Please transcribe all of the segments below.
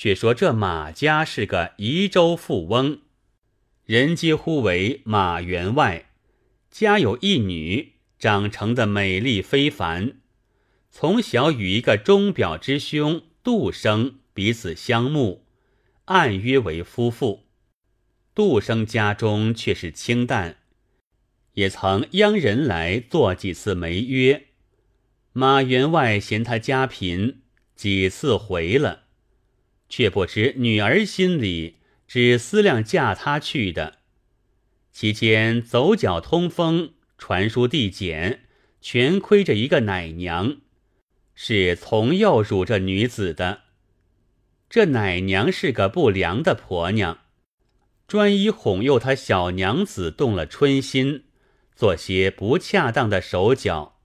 却说这马家是个宜州富翁，人皆呼为马员外，家有一女，长成的美丽非凡。从小与一个钟表之兄杜生彼此相慕，暗约为夫妇。杜生家中却是清淡，也曾央人来做几次媒约。马员外嫌他家贫，几次回了，却不知女儿心里只思量嫁他去的。期间走脚通风，传书递简，全亏着一个奶娘。是从幼辱这女子的，这奶娘是个不良的婆娘，专一哄诱她小娘子动了春心，做些不恰当的手脚，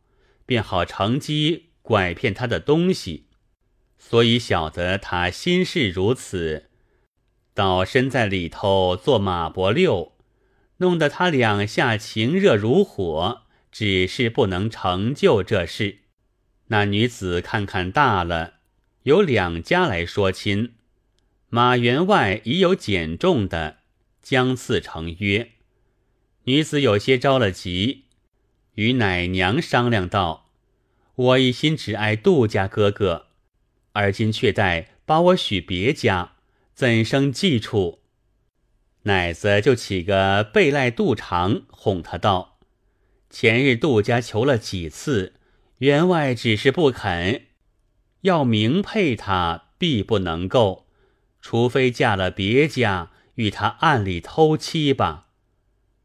便好乘机拐骗她的东西。所以晓得他心事如此，倒身在里头做马伯六，弄得他两下情热如火，只是不能成就这事。那女子看看大了，有两家来说亲。马员外已有减重的，将次成约。女子有些着了急，与奶娘商量道：“我一心只爱杜家哥哥，而今却待把我许别家，怎生计处？”奶子就起个背赖杜长，哄他道：“前日杜家求了几次。”员外只是不肯，要明配他，必不能够，除非嫁了别家，与他暗里偷妻吧。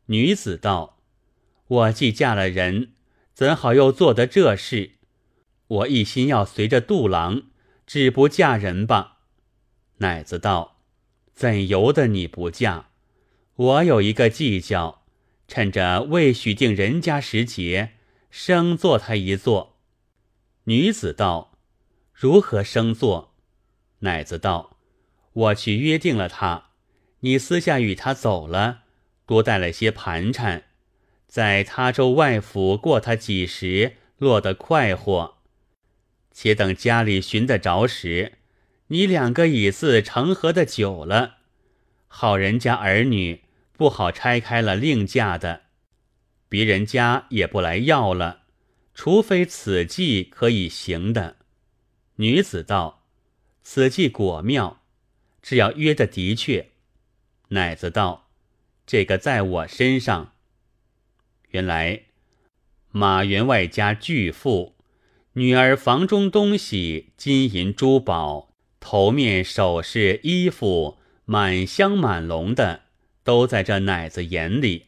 女子道：“我既嫁了人，怎好又做得这事？我一心要随着杜郎，只不嫁人吧。”奶子道：“怎由得你不嫁？我有一个计较，趁着未许定人家时节。”生做他一座，女子道：“如何生做？”奶子道：“我去约定了他，你私下与他走了，多带了些盘缠，在他州外府过他几时，落得快活。且等家里寻得着时，你两个已自成合的久了，好人家儿女不好拆开了另嫁的。”别人家也不来要了，除非此计可以行的。女子道：“此计果妙，只要约的的确。”奶子道：“这个在我身上。”原来马员外家巨富，女儿房中东西金银珠宝、头面首饰、衣服满箱满笼的，都在这奶子眼里。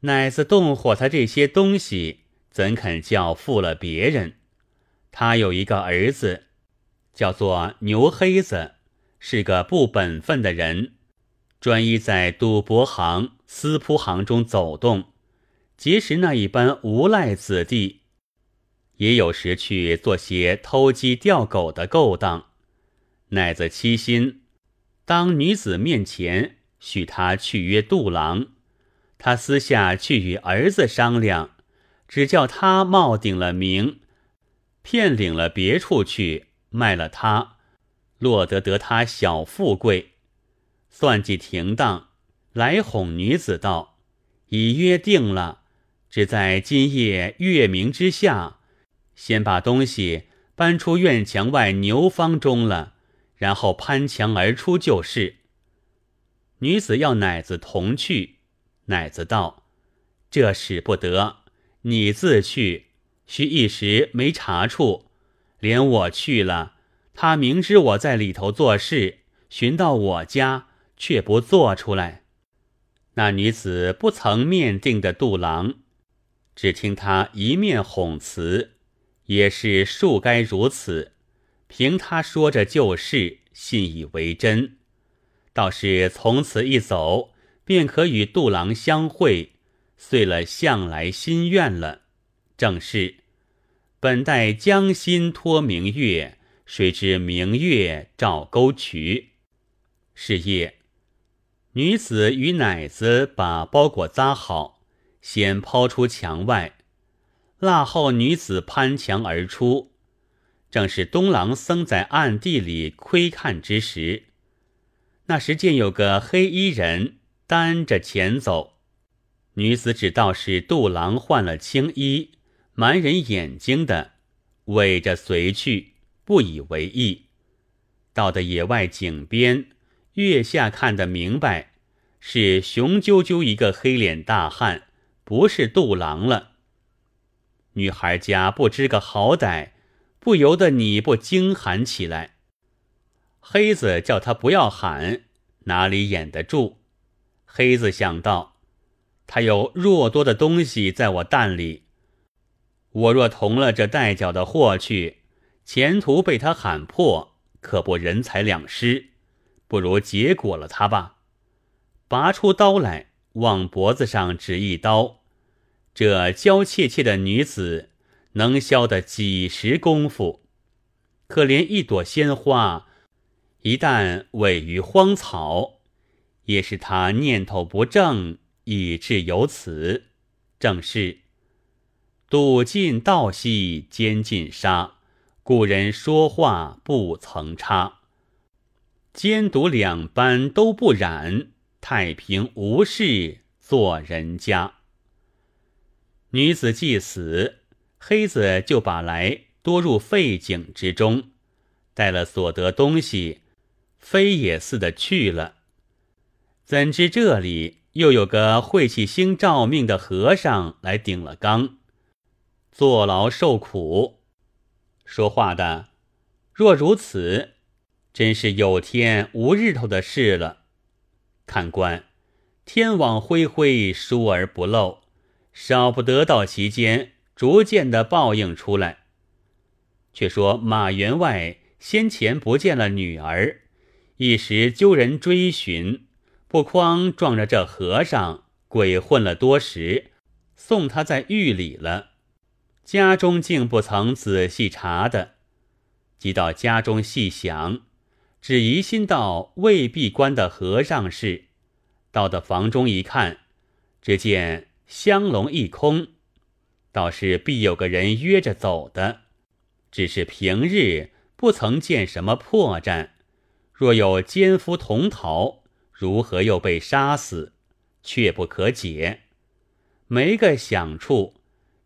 奶子动火，他这些东西怎肯叫付了别人？他有一个儿子，叫做牛黑子，是个不本分的人，专一在赌博行、私铺行中走动，结识那一般无赖子弟，也有时去做些偷鸡钓狗的勾当。奶子欺心，当女子面前许他去约杜郎。他私下去与儿子商量，只叫他冒顶了名，骗领了别处去卖了他，落得得他小富贵。算计停当，来哄女子道：“已约定了，只在今夜月明之下，先把东西搬出院墙外牛坊中了，然后攀墙而出就是。”女子要奶子同去。奶子道：“这使不得，你自去，须一时没查处，连我去了，他明知我在里头做事，寻到我家，却不做出来。那女子不曾面定的杜郎，只听他一面哄辞，也是数该如此。凭他说着旧事，信以为真，倒是从此一走。”便可与杜郎相会，遂了向来心愿了。正是本待将心托明月，谁知明月照沟渠。是夜，女子与奶子把包裹扎好，先抛出墙外。腊后，女子攀墙而出，正是东郎僧在暗地里窥看之时。那时见有个黑衣人担着钱走，女子只道是杜郎换了青衣，瞒人眼睛的，尾着随去，不以为意。到的野外井边，月下看得明白，是雄赳赳一个黑脸大汉，不是杜郎了。女孩家不知个好歹。不由得你不惊喊起来。黑子叫他不要喊，哪里掩得住？黑子想到，他有若多的东西在我蛋里，我若同了这带脚的货去，前途被他喊破，可不人财两失。不如结果了他吧。拔出刀来，往脖子上指一刀。这娇怯怯的女子。能消得几时功夫？可怜一朵鲜花，一旦萎于荒草，也是他念头不正，以致有此。正是赌尽道西兼尽沙，古人说话不曾差。奸赌两般都不染，太平无事做人家。女子既死。黑子就把来多入废井之中，带了所得东西，飞也似的去了。怎知这里又有个晦气星照命的和尚来顶了缸，坐牢受苦。说话的，若如此，真是有天无日头的事了。看官，天网恢恢，疏而不漏，少不得到其间。逐渐的报应出来。却说马员外先前不见了女儿，一时揪人追寻，不匡撞着这和尚鬼混了多时，送他在狱里了。家中竟不曾仔细查的，即到家中细想，只疑心到未闭关的和尚是。到的房中一看，只见香笼一空。倒是必有个人约着走的，只是平日不曾见什么破绽。若有奸夫同逃，如何又被杀死，却不可解。没个想处，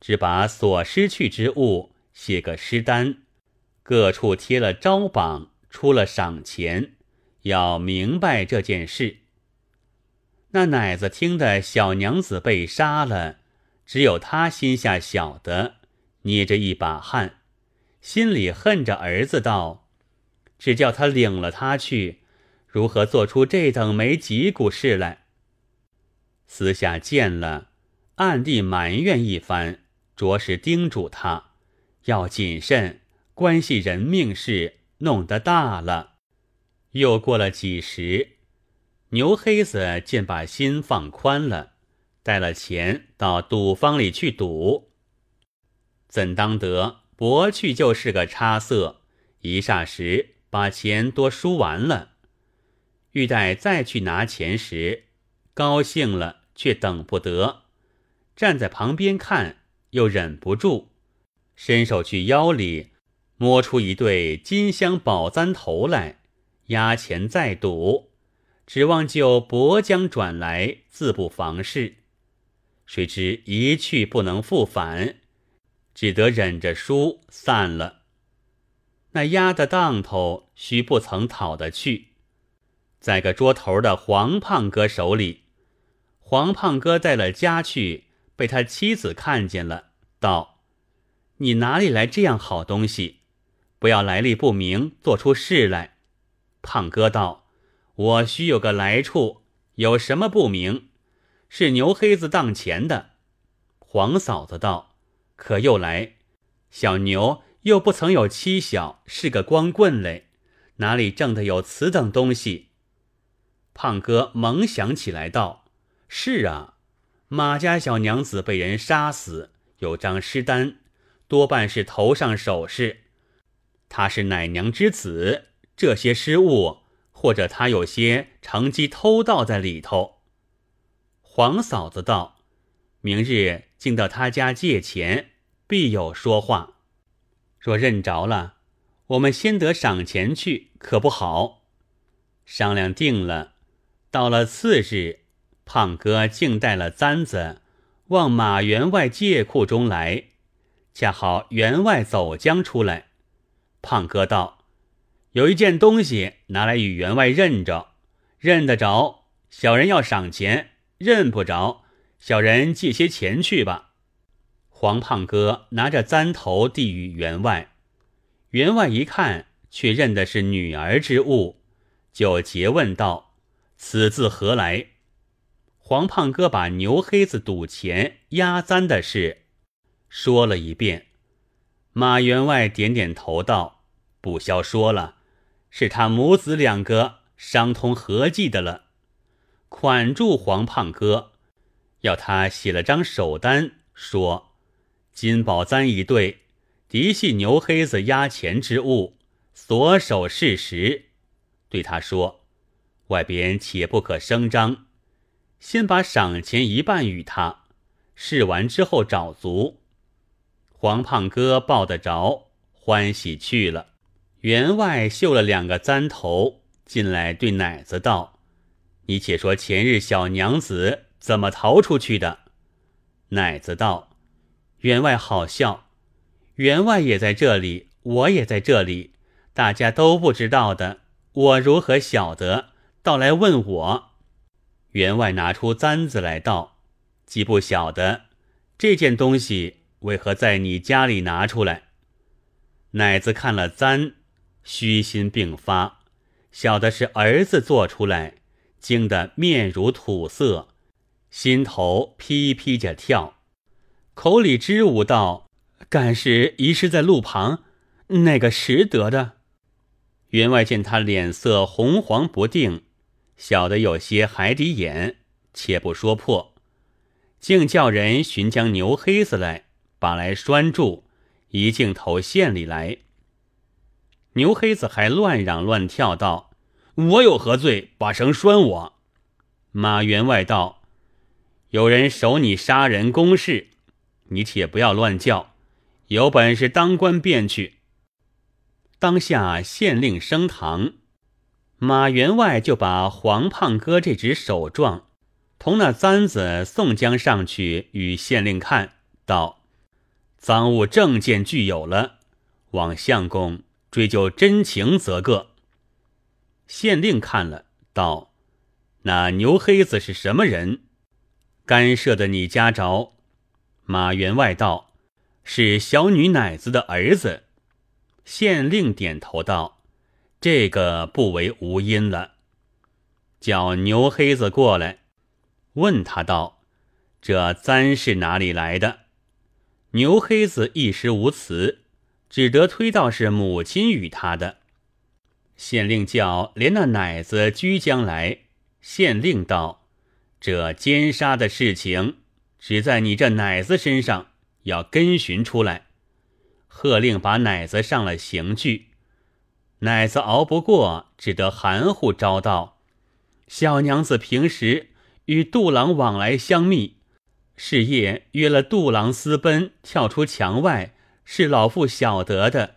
只把所失去之物写个诗单，各处贴了招榜，出了赏钱，要明白这件事。那奶子听得小娘子被杀了。只有他心下晓得，捏着一把汗，心里恨着儿子道：“只叫他领了他去，如何做出这等没脊骨事来？”私下见了，暗地埋怨一番，着实叮嘱他要谨慎，关系人命事，弄得大了。又过了几时，牛黑子见把心放宽了。带了钱到赌坊里去赌，怎当得博去就是个差色，一霎时把钱多输完了。欲待再去拿钱时，高兴了却等不得，站在旁边看又忍不住，伸手去腰里摸出一对金镶宝簪头来，押钱再赌，指望就薄将转来，自不妨事。谁知一去不能复返，只得忍着输散了。那丫的当头须不曾讨得去，在个桌头的黄胖哥手里。黄胖哥带了家去，被他妻子看见了，道：“你哪里来这样好东西？不要来历不明，做出事来。”胖哥道：“我须有个来处，有什么不明？”是牛黑子当钱的，黄嫂子道：“可又来，小牛又不曾有妻小，是个光棍嘞，哪里挣得有此等东西？”胖哥猛想起来道：“是啊，马家小娘子被人杀死，有张尸单，多半是头上首饰。他是奶娘之子，这些失物，或者他有些乘机偷盗在里头。”黄嫂子道：“明日竟到他家借钱，必有说话。若认着了，我们先得赏钱去，可不好。商量定了，到了次日，胖哥竟带了簪子往马员外借库中来，恰好员外走将出来。胖哥道：“有一件东西拿来与员外认着，认得着，小人要赏钱；认不着，小人借些钱去吧。”黄胖哥拿着簪头递与员外。员外一看，却认的是女儿之物，就诘问道：“此字何来？”黄胖哥把牛黑子赌钱压簪的事说了一遍。马员外点点头道：“不消说了，是他母子两个商通合计的了。款住黄胖哥，要他写了张手单，说金宝簪一对。”嫡系牛黑子押钱之物，所守事实，对他说：“外边且不可声张，先把赏钱一半与他，试完之后找足。”黄胖哥抱得着，欢喜去了。员外绣了两个簪头进来，对奶子道：“你且说前日小娘子怎么逃出去的？”奶子道：“员外好笑。”员外也在这里，我也在这里，大家都不知道的，我如何晓得？倒来问我。员外拿出簪子来道：“既不晓得这件东西为何在你家里拿出来？”奶子看了簪，虚心并发，晓得是儿子做出来，惊得面如土色，心头噼噼着跳，口里支吾道。敢是遗失在路旁，那个拾得的。员外见他脸色红黄不定，晓得有些海底眼，且不说破，竟叫人寻将牛黑子来，把来拴住，一镜头县里来。牛黑子还乱嚷乱跳道：“我有何罪？把绳拴我！”马员外道：“有人守你杀人公事，你且不要乱叫。”有本事当官便去。当下县令升堂，马员外就把黄胖哥这只手状同那簪子送将上去与县令看，道：“赃物证件具有了，往相公追究真情则个。”县令看了，道：“那牛黑子是什么人？干涉的你家着？”马员外道。是小女奶子的儿子，县令点头道：“这个不为无因了。”叫牛黑子过来，问他道：“这簪是哪里来的？”牛黑子一时无词，只得推到是母亲与他的。县令叫连那奶子居将来，县令道：“这奸杀的事情，只在你这奶子身上。”要跟寻出来，喝令把奶子上了刑具。奶子熬不过，只得含糊招道：“小娘子平时与杜郎往来相密，是夜约了杜郎私奔，跳出墙外，是老夫晓得的。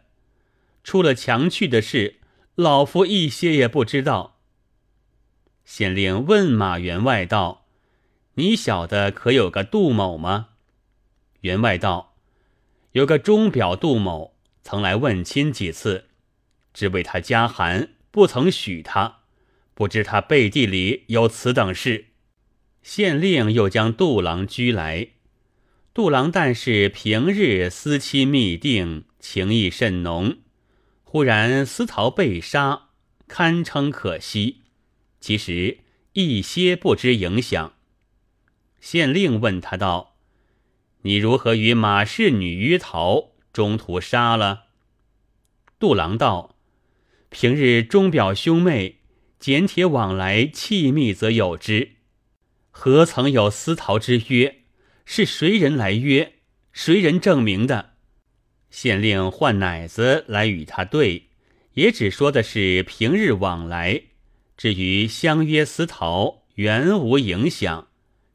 出了墙去的事，老夫一些也不知道。”县令问马员外道：“你晓得可有个杜某吗？”员外道：“有个钟表杜某曾来问亲几次，只为他家寒，不曾许他。不知他背地里有此等事。”县令又将杜郎拘来。杜郎但是平日思妻密定，情意甚浓。忽然思桃被杀，堪称可惜。其实一些不知影响。县令问他道。你如何与马氏女约逃，中途杀了？杜郎道：“平日钟表兄妹简帖往来，气密则有之，何曾有私逃之约？是谁人来约？谁人证明的？”县令唤奶子来与他对，也只说的是平日往来，至于相约私逃，原无影响，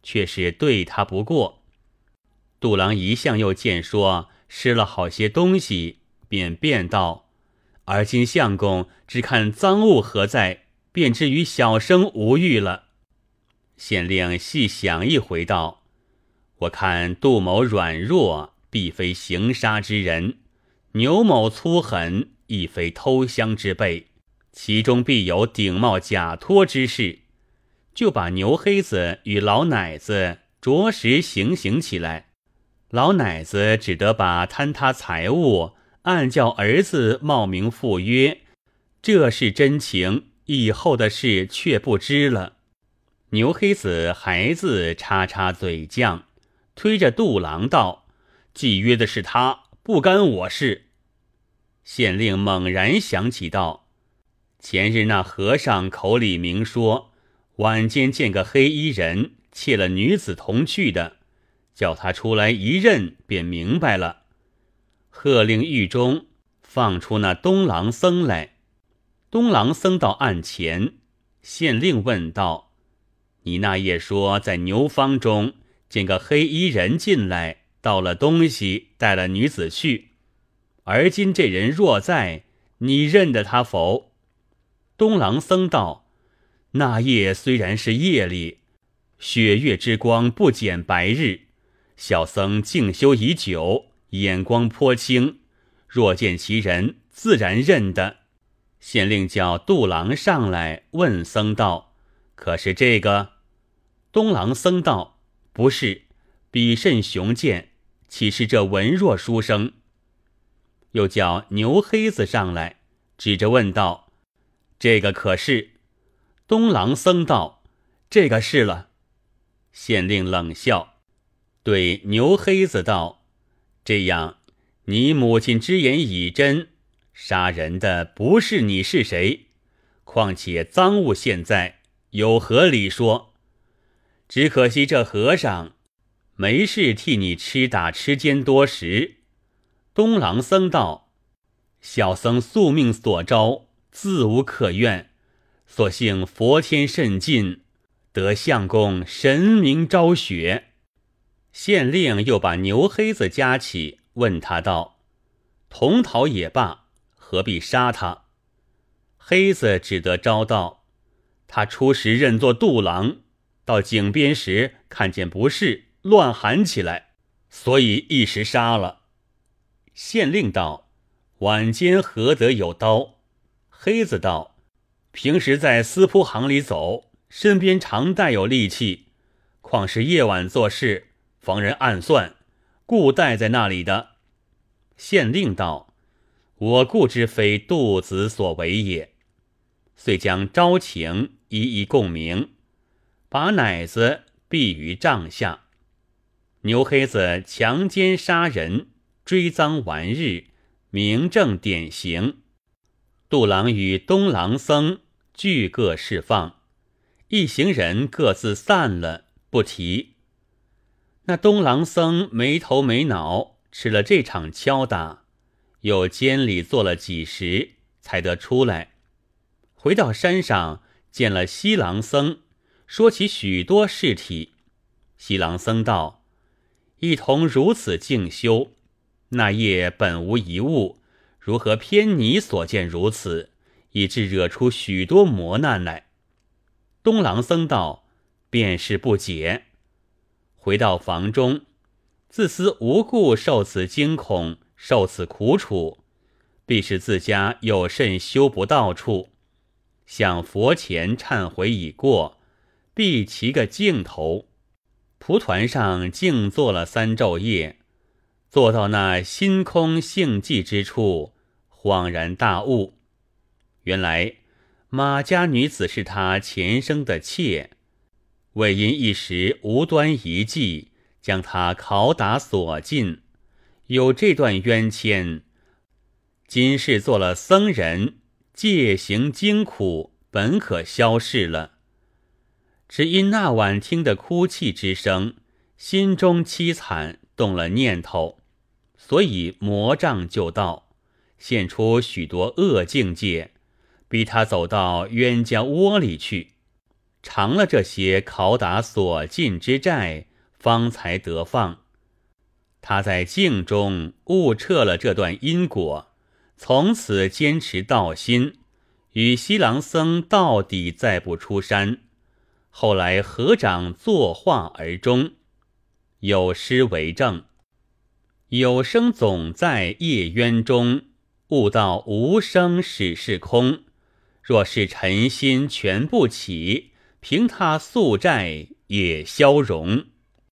却是对他不过。杜郎一向又见说失了好些东西，便辩道：“而今相公只看赃物何在，便知与小生无欲了。县令细想一回，道：“我看杜某软弱，必非行杀之人；牛某粗狠，亦非偷香之辈，其中必有顶帽假托之事。就把牛黑子与老奶子着实行刑起来。老奶子只得把贪他财物，暗叫儿子冒名赴约，这是真情。以后的事却不知了。”牛黑子孩子叉叉嘴犟，推着杜郎道：“既约的是他，不干我事。”县令猛然想起道：“前日那和尚口里明说，晚间见个黑衣人窃了女子同去的，叫他出来一认，便明白了。”喝令狱中放出那东郎僧来。东郎僧到案前，县令问道。你那夜说在牛坊中见个黑衣人进来，盗了东西，带了女子去。而今这人若在，你认得他否？东郎僧道：“那夜虽然是夜里，雪月之光不减白日。小僧静修已久，眼光颇清，若见其人，自然认得。”县令叫杜郎上来问僧道。可是这个，东郎僧道不是，比甚雄健，岂是这文弱书生？又叫牛黑子上来，指着问道：“这个可是？”东郎僧道：“这个是了。”县令冷笑，对牛黑子道：“这样，你母亲之言已真，杀人的不是你是谁？况且赃物现在。”有何理说？只可惜这和尚没事替你吃打吃奸多时。东郎僧道：“小僧宿命所招，自无可怨。所幸佛天甚近，得相公神明昭雪。”县令又把牛黑子夹起，问他道：“同逃也罢，何必杀他？”黑子只得招道。他初时认作杜郎，到井边时看见不是，乱喊起来，所以一时杀了。县令道：“晚间何得有刀？”黑子道：“平时在私铺行里走，身边常带有利器，况是夜晚做事，逢人暗算，故带在那里的。”县令道：“我故知非杜子所为也。”遂将招情。一一共鸣，把奶子毙于帐下。牛黑子强奸杀人，追赃完日，明正典刑。杜郎与东郎僧俱各释放，一行人各自散了，不提。那东郎僧没头没脑，吃了这场敲打，又监里坐了几时，才得出来，回到山上。见了西郎僧，说起许多事体。西郎僧道：“一同如此静修，那夜本无一物，如何偏你所见如此，以致惹出许多磨难来？”东郎僧道：“便是不解。”回到房中，自思无故受此惊恐，受此苦楚，必是自家有甚修不到处。向佛前忏悔已过，必齐个镜头。蒲团上静坐了三昼夜，坐到那心空性寂之处，恍然大悟：原来马家女子是他前生的妾，为因一时无端一计，将他拷打锁禁，有这段冤愆。今世做了僧人。戒行惊苦，本可消逝了。只因那晚听得哭泣之声，心中凄惨，动了念头，所以魔障就到，现出许多恶境界，逼他走到冤家窝里去，偿了这些拷打所尽之债，方才得放。他在境中悟彻了这段因果。从此坚持道心，与西郎僧到底，再不出山。后来合掌作画而终，有诗为证：“有声总在夜渊中，悟道无声始是空。若是尘心全不起，凭他宿债也消融。”